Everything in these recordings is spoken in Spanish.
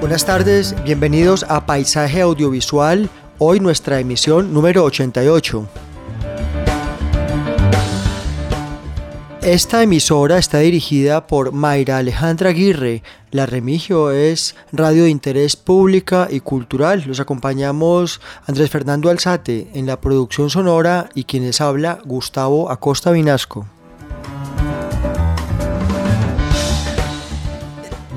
Buenas tardes, bienvenidos a Paisaje Audiovisual, hoy nuestra emisión número 88. Esta emisora está dirigida por Mayra Alejandra Aguirre. La Remigio es radio de interés pública y cultural. Los acompañamos Andrés Fernando Alzate en la producción sonora y quienes habla Gustavo Acosta Vinasco.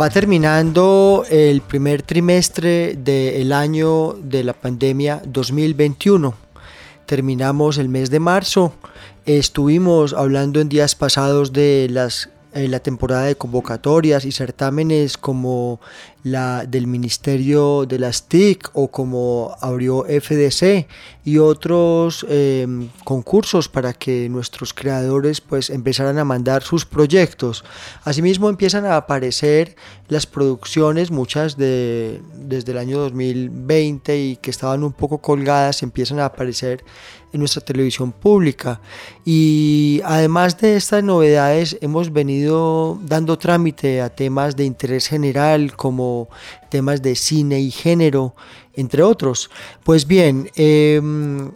Va terminando el primer trimestre del año de la pandemia 2021. Terminamos el mes de marzo. Estuvimos hablando en días pasados de las eh, la temporada de convocatorias y certámenes como la del Ministerio de las TIC o como abrió FDC y otros em, concursos para que nuestros creadores pues empezaran a mandar sus proyectos. Asimismo empiezan a aparecer las producciones, muchas de desde el año 2020 y que estaban un poco colgadas, empiezan a aparecer en nuestra televisión pública. Y además de estas novedades, hemos venido dando trámite a temas de interés general como temas de cine y género, entre otros. Pues bien, em,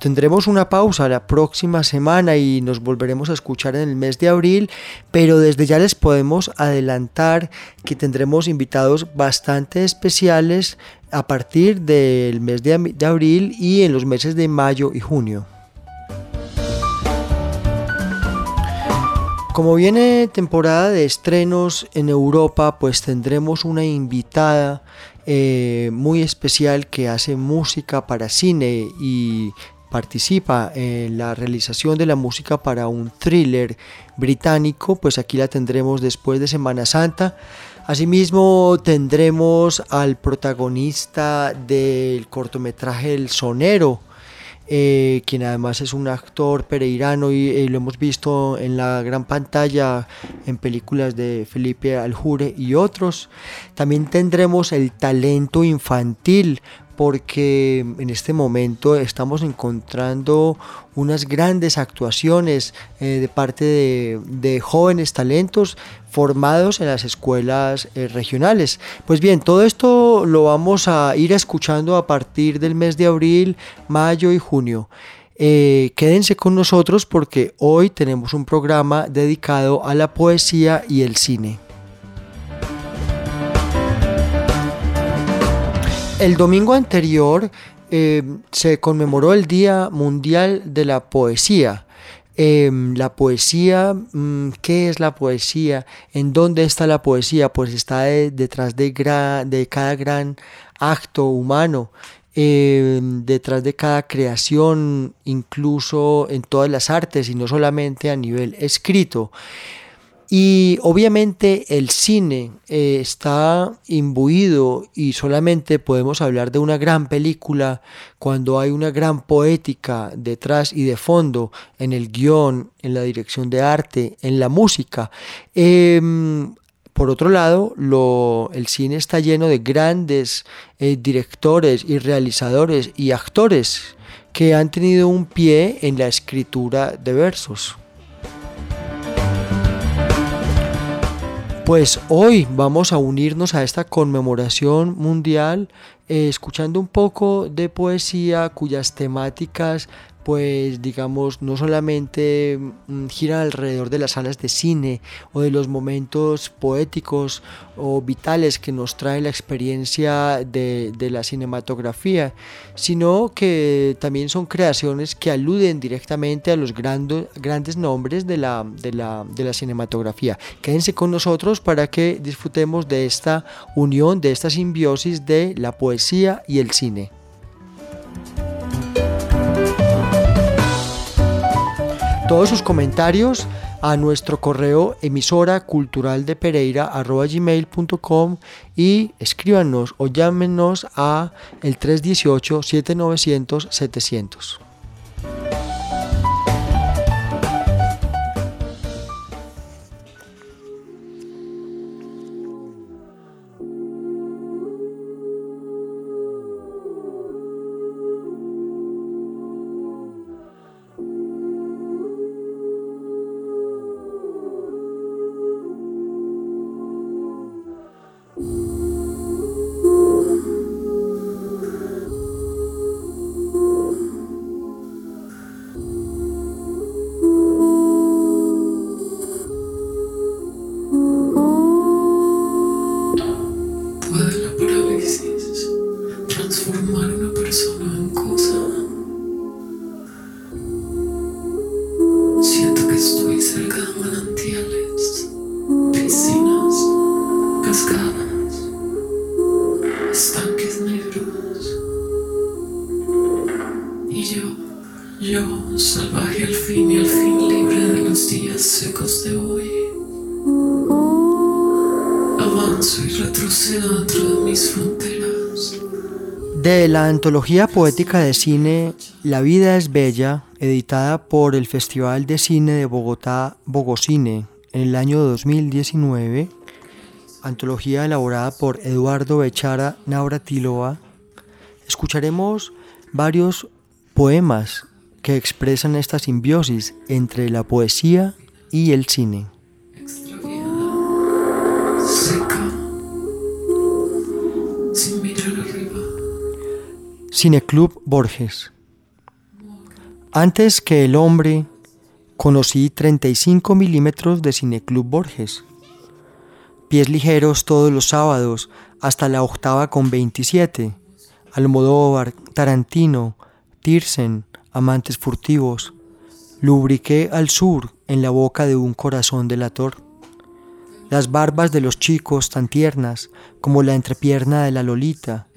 tendremos una pausa la próxima semana y nos volveremos a escuchar en el mes de abril, pero desde ya les podemos adelantar que tendremos invitados bastante especiales a partir del mes de, abril y en los meses de mayo y junio. Como viene temporada de estrenos en Europa, pues tendremos una invitada eh, muy especial que hace música para cine y participa en la realización de la música para un thriller británico, pues aquí la tendremos después de Semana Santa. Asimismo tendremos al protagonista del cortometraje El Sonero, eh, quien además es un actor pereirano y, y, lo hemos visto en la gran pantalla en películas de Felipe Aljure y otros. También tendremos el talento infantil porque en este momento estamos encontrando unas grandes actuaciones eh, de parte de, jóvenes talentos formados en las escuelas eh, regionales. Pues bien, todo esto lo vamos a ir escuchando a partir del mes de abril, mayo y junio. Eh, quédense con nosotros porque hoy tenemos un programa dedicado a la poesía y el cine. El domingo anterior eh, se conmemoró el Día Mundial de la Poesía. Em, la poesía, mm, ¿qué es la poesía? ¿En dónde está la poesía? Pues está detrás de, cada gran acto humano, em, detrás de cada creación, incluso en todas las artes y no solamente a nivel escrito. Y obviamente el cine eh, está imbuido y solamente podemos hablar de una gran película cuando hay una gran poética detrás y de fondo en el guion, en la dirección de arte, en la música. Em, por otro lado, el cine está lleno de grandes eh, directores y realizadores y actores que han tenido un pie en la escritura de versos. Pues hoy vamos a unirnos a esta conmemoración mundial eh, escuchando un poco de poesía cuyas temáticas pues digamos, no solamente mm, giran alrededor de las salas de cine o de los momentos poéticos o vitales que nos trae la experiencia de, la cinematografía, sino que también son creaciones que aluden directamente a los grandes nombres de la, de, la, de la cinematografía. Quédense con nosotros para que disfrutemos de esta unión, de esta simbiosis de la poesía y el cine. Todos sus comentarios a nuestro correo emisora cultural de Pereira gmail.com y escríbanos o llámenos a el 318 7900 700. Antología poética de cine La vida es bella, editada por el Festival de Cine de Bogotá, Bogocine, en el año 2019, antología elaborada por Eduardo Bechara Nauratilova, escucharemos varios poemas que expresan esta simbiosis entre la poesía y el cine. Cineclub Borges. Antes que el hombre, conocí 35 milímetros de Cineclub Borges. Pies ligeros todos los sábados hasta la octava con 27. Almodóvar, Tarantino, Tirsen, amantes furtivos. Lubriqué al sur en la boca de un corazón delator. Las barbas de los chicos tan tiernas como la entrepierna de la Lolita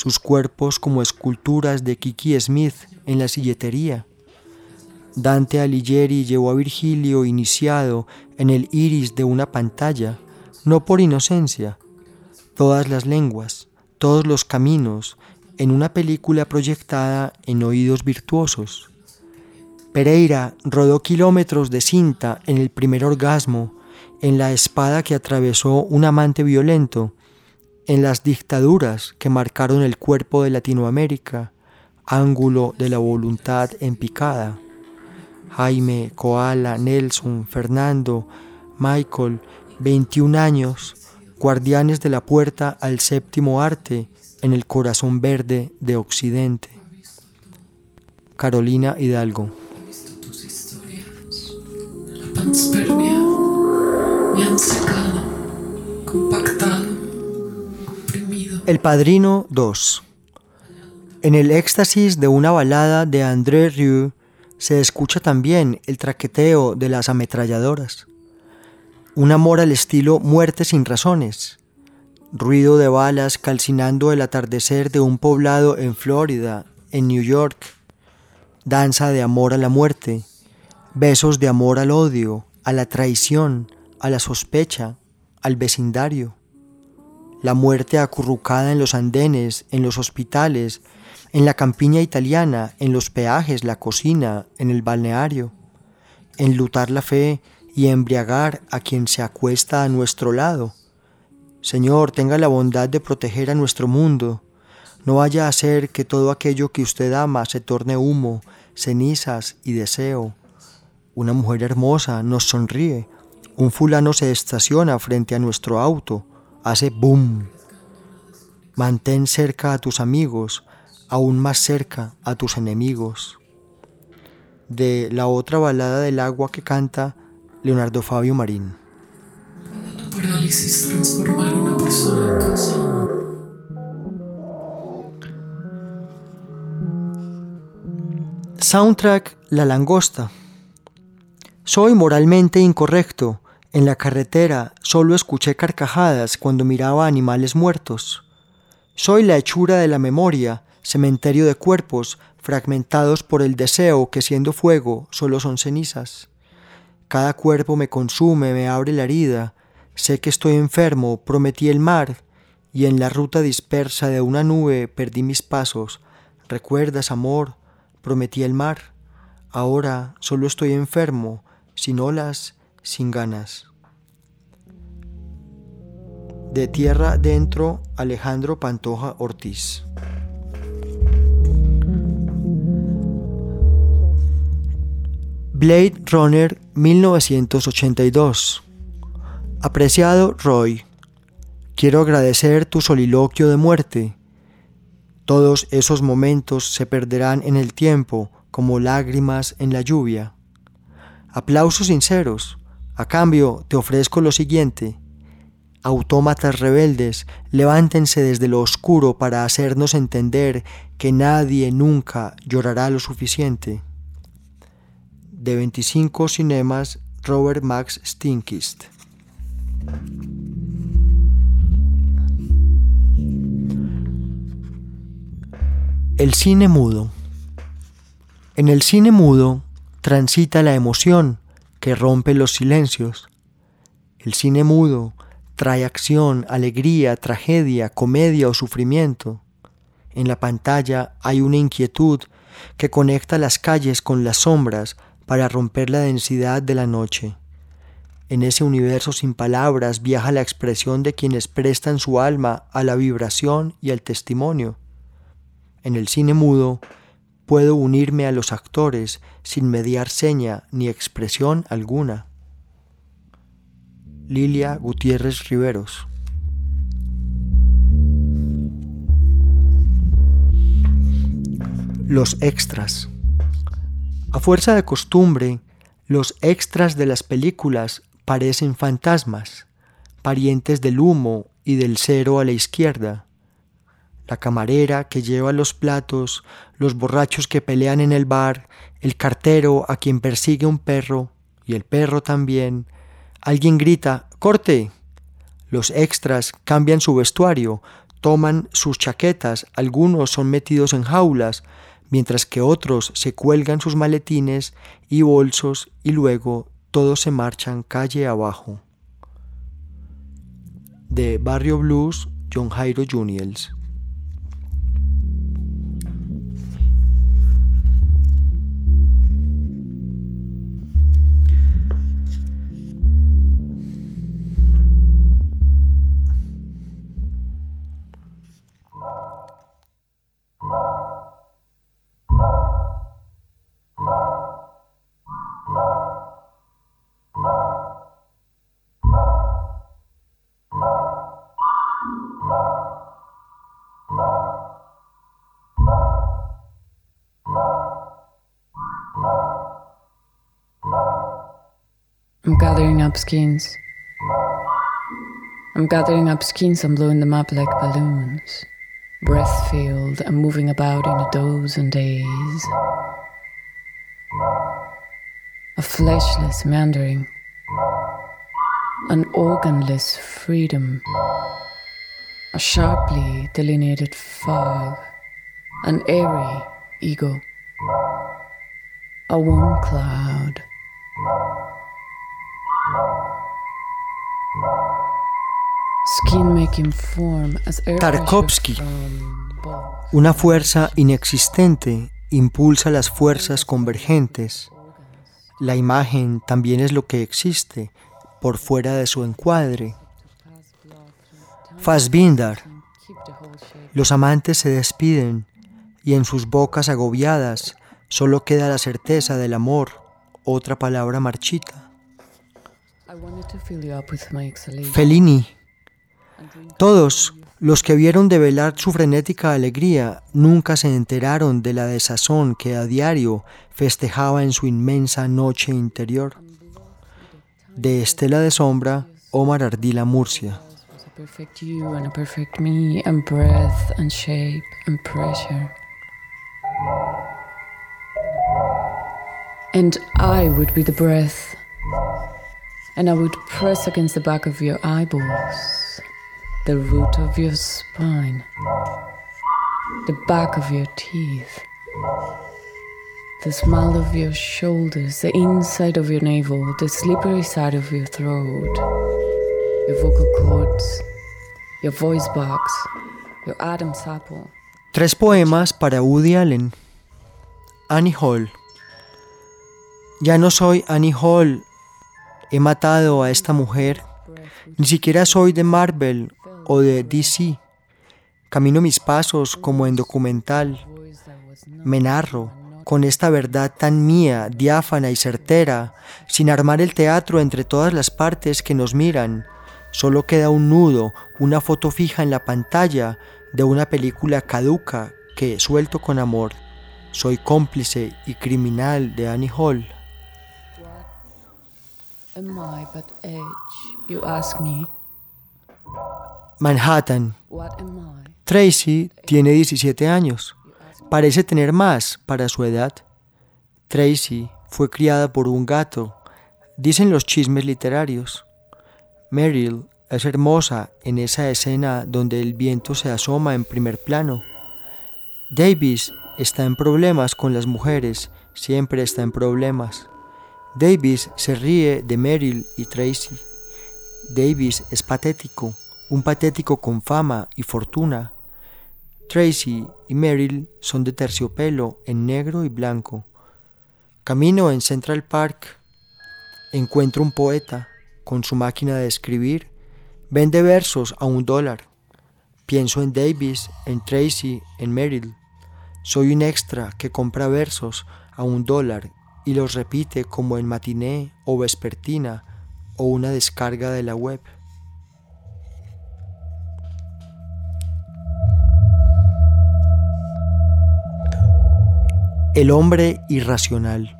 sus cuerpos como esculturas de Kiki Smith en la silletería. Dante Alighieri llevó a Virgilio iniciado en el iris de una pantalla, no por inocencia, todas las lenguas, todos los caminos, en una película proyectada en oídos virtuosos. Pereira rodó kilómetros de cinta en el primer orgasmo, en la espada que atravesó un amante violento, en las dictaduras que marcaron el cuerpo de Latinoamérica, ángulo de la voluntad en picada. Jaime, Koala, Nelson, Fernando, Michael, 21 años, guardianes de la puerta al séptimo arte en el corazón verde de Occidente. Carolina Hidalgo. El Padrino 2. En el éxtasis de una balada de André Rieu se escucha también el traqueteo de las ametralladoras. Un amor al estilo muerte sin razones. Ruido de balas calcinando el atardecer de un poblado en Florida, en New York. Danza de amor a la muerte. Besos de amor al odio, a la traición, a la sospecha, al vecindario la muerte acurrucada en los andenes, en los hospitales, en la campiña italiana, en los peajes, la cocina, en el balneario, enlutar la fe y embriagar a quien se acuesta a nuestro lado. Señor, tenga la bondad de proteger a nuestro mundo. No vaya a ser que todo aquello que usted ama se torne humo, cenizas y deseo. Una mujer hermosa nos sonríe. Un fulano se estaciona frente a nuestro auto hace boom. Mantén cerca a tus amigos, aún más cerca a tus enemigos. de la otra balada del agua que canta Leonardo Fabio Marín. Soundtrack La Langosta. Soy moralmente incorrecto. En la carretera solo escuché carcajadas cuando miraba animales muertos. Soy la hechura de la memoria, cementerio de cuerpos fragmentados por el deseo que siendo fuego solo son cenizas. Cada cuerpo me consume, me abre la herida. Sé que estoy enfermo, prometí el mar, y en la ruta dispersa de una nube perdí mis pasos. ¿Recuerdas, amor? Prometí el mar. Ahora solo estoy enfermo, sin olas, sin ganas. De tierra dentro, Alejandro Pantoja Ortiz. Blade Runner 1982. Apreciado Roy, quiero agradecer tu soliloquio de muerte. Todos esos momentos se perderán en el tiempo como lágrimas en la lluvia. Aplausos sinceros. A cambio, te ofrezco lo siguiente. Autómatas rebeldes, levántense desde lo oscuro para hacernos entender que nadie nunca llorará lo suficiente. De 25 Cinemas, Robert Max Stinkist. El cine mudo. En el cine mudo transita la emoción que rompe los silencios. El cine mudo trae acción, alegría, tragedia, comedia o sufrimiento. En la pantalla hay una inquietud que conecta las calles con las sombras para romper la densidad de la noche. En ese universo sin palabras viaja la expresión de quienes prestan su alma a la vibración y al testimonio. En el cine mudo puedo unirme a los actores sin mediar seña ni expresión alguna. Lilia Gutiérrez Riveros Los extras. A fuerza de costumbre, los extras de las películas parecen fantasmas, parientes del humo y del cero a la izquierda la camarera que lleva los platos, los borrachos que pelean en el bar, el cartero a quien persigue un perro, y el perro también. Alguien grita ¡Corte! Los extras cambian su vestuario, toman sus chaquetas, algunos son metidos en jaulas, mientras que otros se cuelgan sus maletines y bolsos y luego todos se marchan calle abajo. De Barrio Blues, John Jairo Juniors. I'm gathering up skeins. I'm gathering up skeins and blowing them up like balloons. Breath filled and moving about in a dozen days. A fleshless meandering. An organless freedom. A sharply delineated fog. An airy ego. A warm cloud. Tarkovsky. Una fuerza inexistente impulsa las fuerzas convergentes. La imagen también es lo que existe por fuera de su encuadre. Fassbinder. Los amantes se despiden y en sus bocas agobiadas solo queda la certeza del amor, otra palabra marchita. Fellini. Todos los que vieron develar su frenética alegría nunca se enteraron de la desazón que a diario festejaba en su inmensa noche interior. De Estela de Sombra, Omar Ardila Murcia. And I would be the breath, and I would press against the back of your eyeballs, the root of your spine, the back of your teeth, the smile of your shoulders, the inside of your navel, the slippery side of your throat, your vocal cords Your voice box, your Adam's apple. Tres poemas para Woody Allen. Annie Hall. Ya no soy Annie Hall. He matado a esta mujer. Ni siquiera soy de Marvel o de DC. Camino mis pasos como en documental. Me narro con esta verdad tan mía, diáfana y certera, sin armar el teatro entre todas las partes que nos miran Solo queda un nudo, una foto fija en la pantalla de una película caduca que, suelto con amor, soy cómplice y criminal de Annie Hall. Manhattan. Tracy tiene 17 años. Parece tener más para su edad. Tracy fue criada por un gato, dicen los chismes literarios. Meryl es hermosa en esa escena donde el viento se asoma en primer plano. Davis está en problemas con las mujeres, siempre está en problemas. Davis se ríe de Meryl y Tracy. Davis es patético, un patético con fama y fortuna. Tracy y Meryl son de terciopelo en negro y blanco. Camino en Central Park, encuentro un poeta con su máquina de escribir, vende versos a un dólar. Pienso en Davis, en Tracy, en Merrill. Soy un extra que compra versos a un dólar y los repite como en matiné o vespertina o una descarga de la web. El hombre irracional.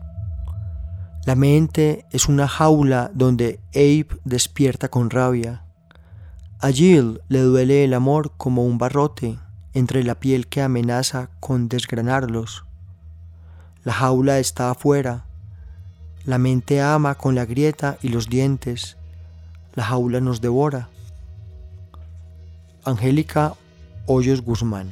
La mente es una jaula donde Abe despierta con rabia. A Jill le duele el amor como un barrote entre la piel que amenaza con desgranarlos. La jaula está afuera. La mente ama con la grieta y los dientes. La jaula nos devora. Angélica Hoyos Guzmán.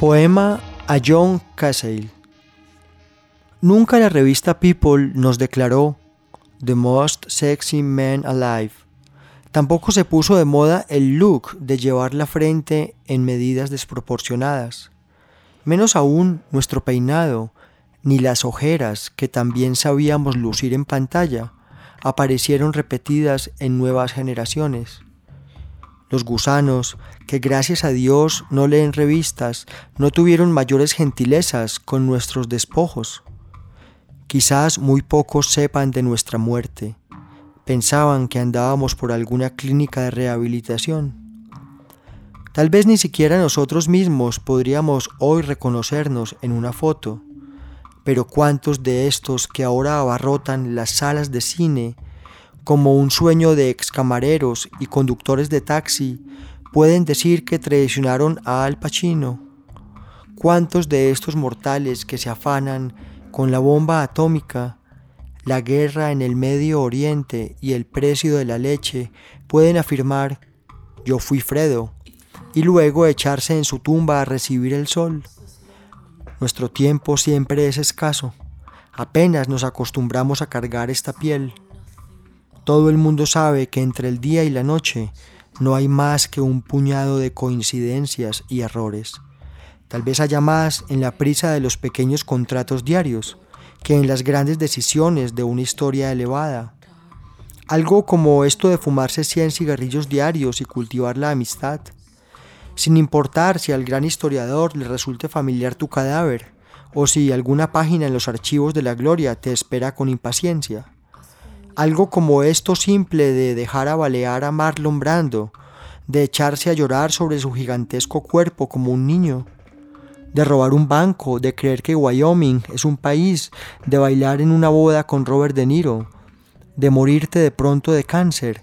Poema a John Casale. Nunca la revista People nos declaró The Most Sexy Man Alive. Tampoco se puso de moda el look de llevar la frente en medidas desproporcionadas. Menos aún nuestro peinado, ni las ojeras que también sabíamos lucir en pantalla, aparecieron repetidas en nuevas generaciones. Los gusanos, que gracias a Dios no leen revistas, no tuvieron mayores gentilezas con nuestros despojos. Quizás muy pocos sepan de nuestra muerte. Pensaban que andábamos por alguna clínica de rehabilitación. Tal vez ni siquiera nosotros mismos podríamos hoy reconocernos en una foto, pero cuántos de estos que ahora abarrotan las salas de cine como un sueño de excamareros y conductores de taxi, pueden decir que traicionaron a Al Pacino. ¿Cuántos de estos mortales que se afanan con la bomba atómica, la guerra en el Medio Oriente y el precio de la leche pueden afirmar yo fui Fredo y luego echarse en su tumba a recibir el sol? Nuestro tiempo siempre es escaso. Apenas nos acostumbramos a cargar esta piel. Todo el mundo sabe que entre el día y la noche no hay más que un puñado de coincidencias y errores, Tal vez haya más en la prisa de los pequeños contratos diarios que en las grandes decisiones de una historia elevada. Algo como esto de fumarse 100 cigarrillos diarios y cultivar la amistad, sin importar si al gran historiador le resulte familiar tu cadáver o si alguna página en los archivos de la gloria te espera con impaciencia. Algo como esto simple de dejar a balear a Marlon Brando, de echarse a llorar sobre su gigantesco cuerpo como un niño, de robar un banco, de creer que Wyoming es un país, de bailar en una boda con Robert De Niro, de morirte de pronto de cáncer,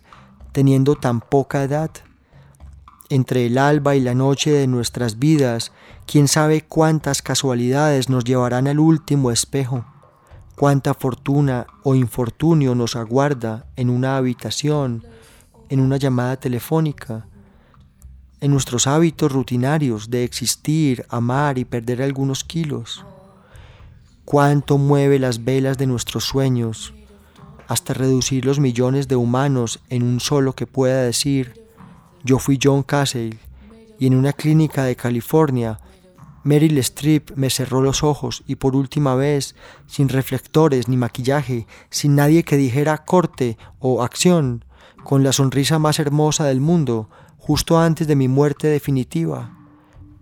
teniendo tan poca edad. Entre el alba y la noche de nuestras vidas, quién sabe cuántas casualidades nos llevarán al último espejo, cuánta fortuna o infortunio nos aguarda en una habitación, en una llamada telefónica, en nuestros hábitos rutinarios de existir, amar y perder algunos kilos. Cuánto mueve las velas de nuestros sueños, hasta reducir los millones de humanos en un solo que pueda decir, yo fui John Castle y en una clínica de California, Meryl Streep me cerró los ojos y por última vez, sin reflectores ni maquillaje, sin nadie que dijera corte o acción, con la sonrisa más hermosa del mundo, justo antes de mi muerte definitiva.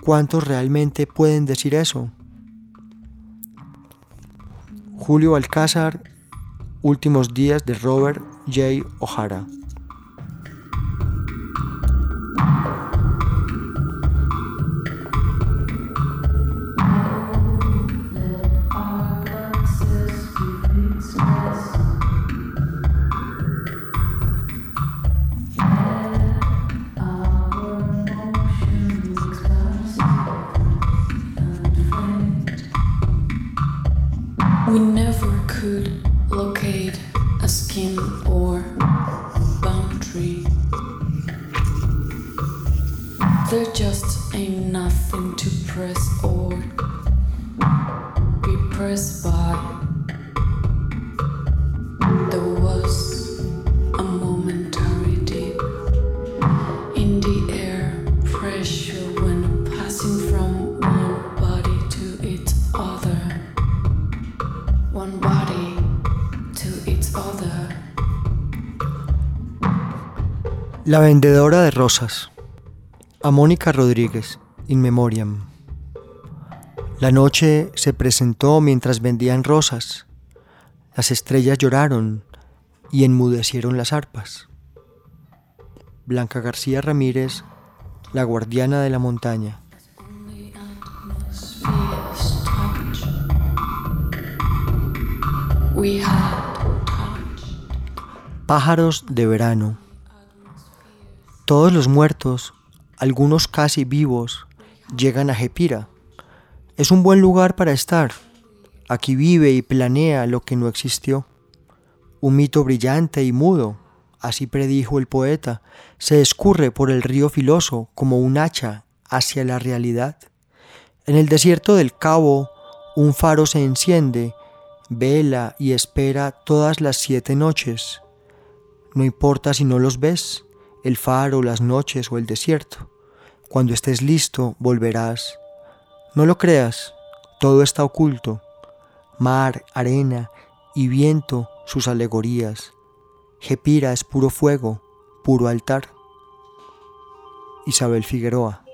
¿Cuántos realmente pueden decir eso? Julio Alcázar Últimos días de Robert J. O'Hara. locate a skin or boundary. They're just ain't nothing to press or La vendedora de rosas. A Mónica Rodríguez, in memoriam. La noche se presentó mientras vendían rosas. Las estrellas lloraron y enmudecieron las arpas. Blanca García Ramírez, la guardiana de la montaña. Pájaros de verano. Todos los muertos, algunos casi vivos, llegan a Jepira. Es un buen lugar para estar. Aquí vive y planea lo que no existió. Un mito brillante y mudo, así predijo el poeta, se escurre por el río filoso como un hacha hacia la realidad. En el desierto del cabo, un faro se enciende, vela y espera todas las siete noches. No importa si no los ves, el faro, las noches o el desierto. Cuando estés listo, volverás. No lo creas, todo está oculto. Mar, arena y viento, sus alegorías. Jepira es puro fuego, puro altar. Isabel Figueroa.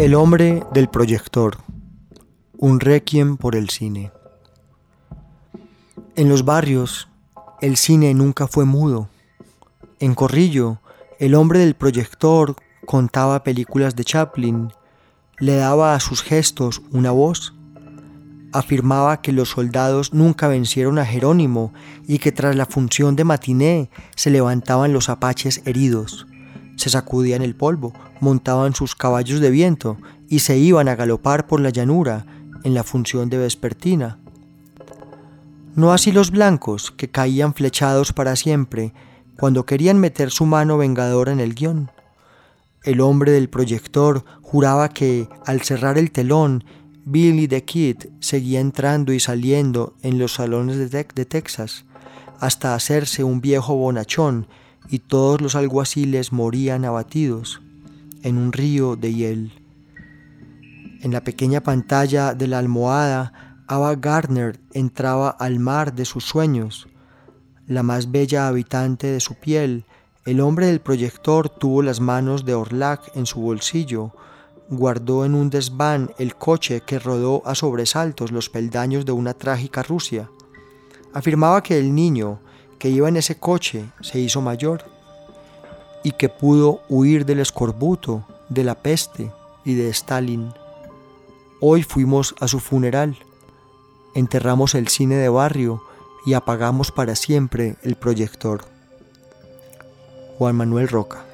El hombre del proyector. Un requiem por el cine. En los barrios, el cine nunca fue mudo. En Corrillo, el hombre del proyector contaba películas de Chaplin, le daba a sus gestos una voz. afirmaba que los soldados nunca vencieron a Jerónimo y que tras la función de matiné se levantaban los apaches heridos. Se sacudían el polvo, montaban sus caballos de viento y se iban a galopar por la llanura en la función de vespertina. No así los blancos, que caían flechados para siempre cuando querían meter su mano vengadora en el guion. El hombre del proyector juraba que, al cerrar el telón, Billy the Kid seguía entrando y saliendo en los salones de, de Texas, hasta hacerse un viejo bonachón y todos los alguaciles morían abatidos en un río de hiel. En la pequeña pantalla de la almohada, Ava Gardner entraba al mar de sus sueños, la más bella habitante de su piel. El hombre del proyector tuvo las manos de Orlac en su bolsillo, guardó en un desván el coche que rodó a sobresaltos los peldaños de una trágica Rusia. Afirmaba que el niño que iba en ese coche se hizo mayor y que pudo huir del escorbuto, de la peste y de Stalin. Hoy fuimos a su funeral, enterramos el cine de barrio y apagamos para siempre el proyector. Juan Manuel Roca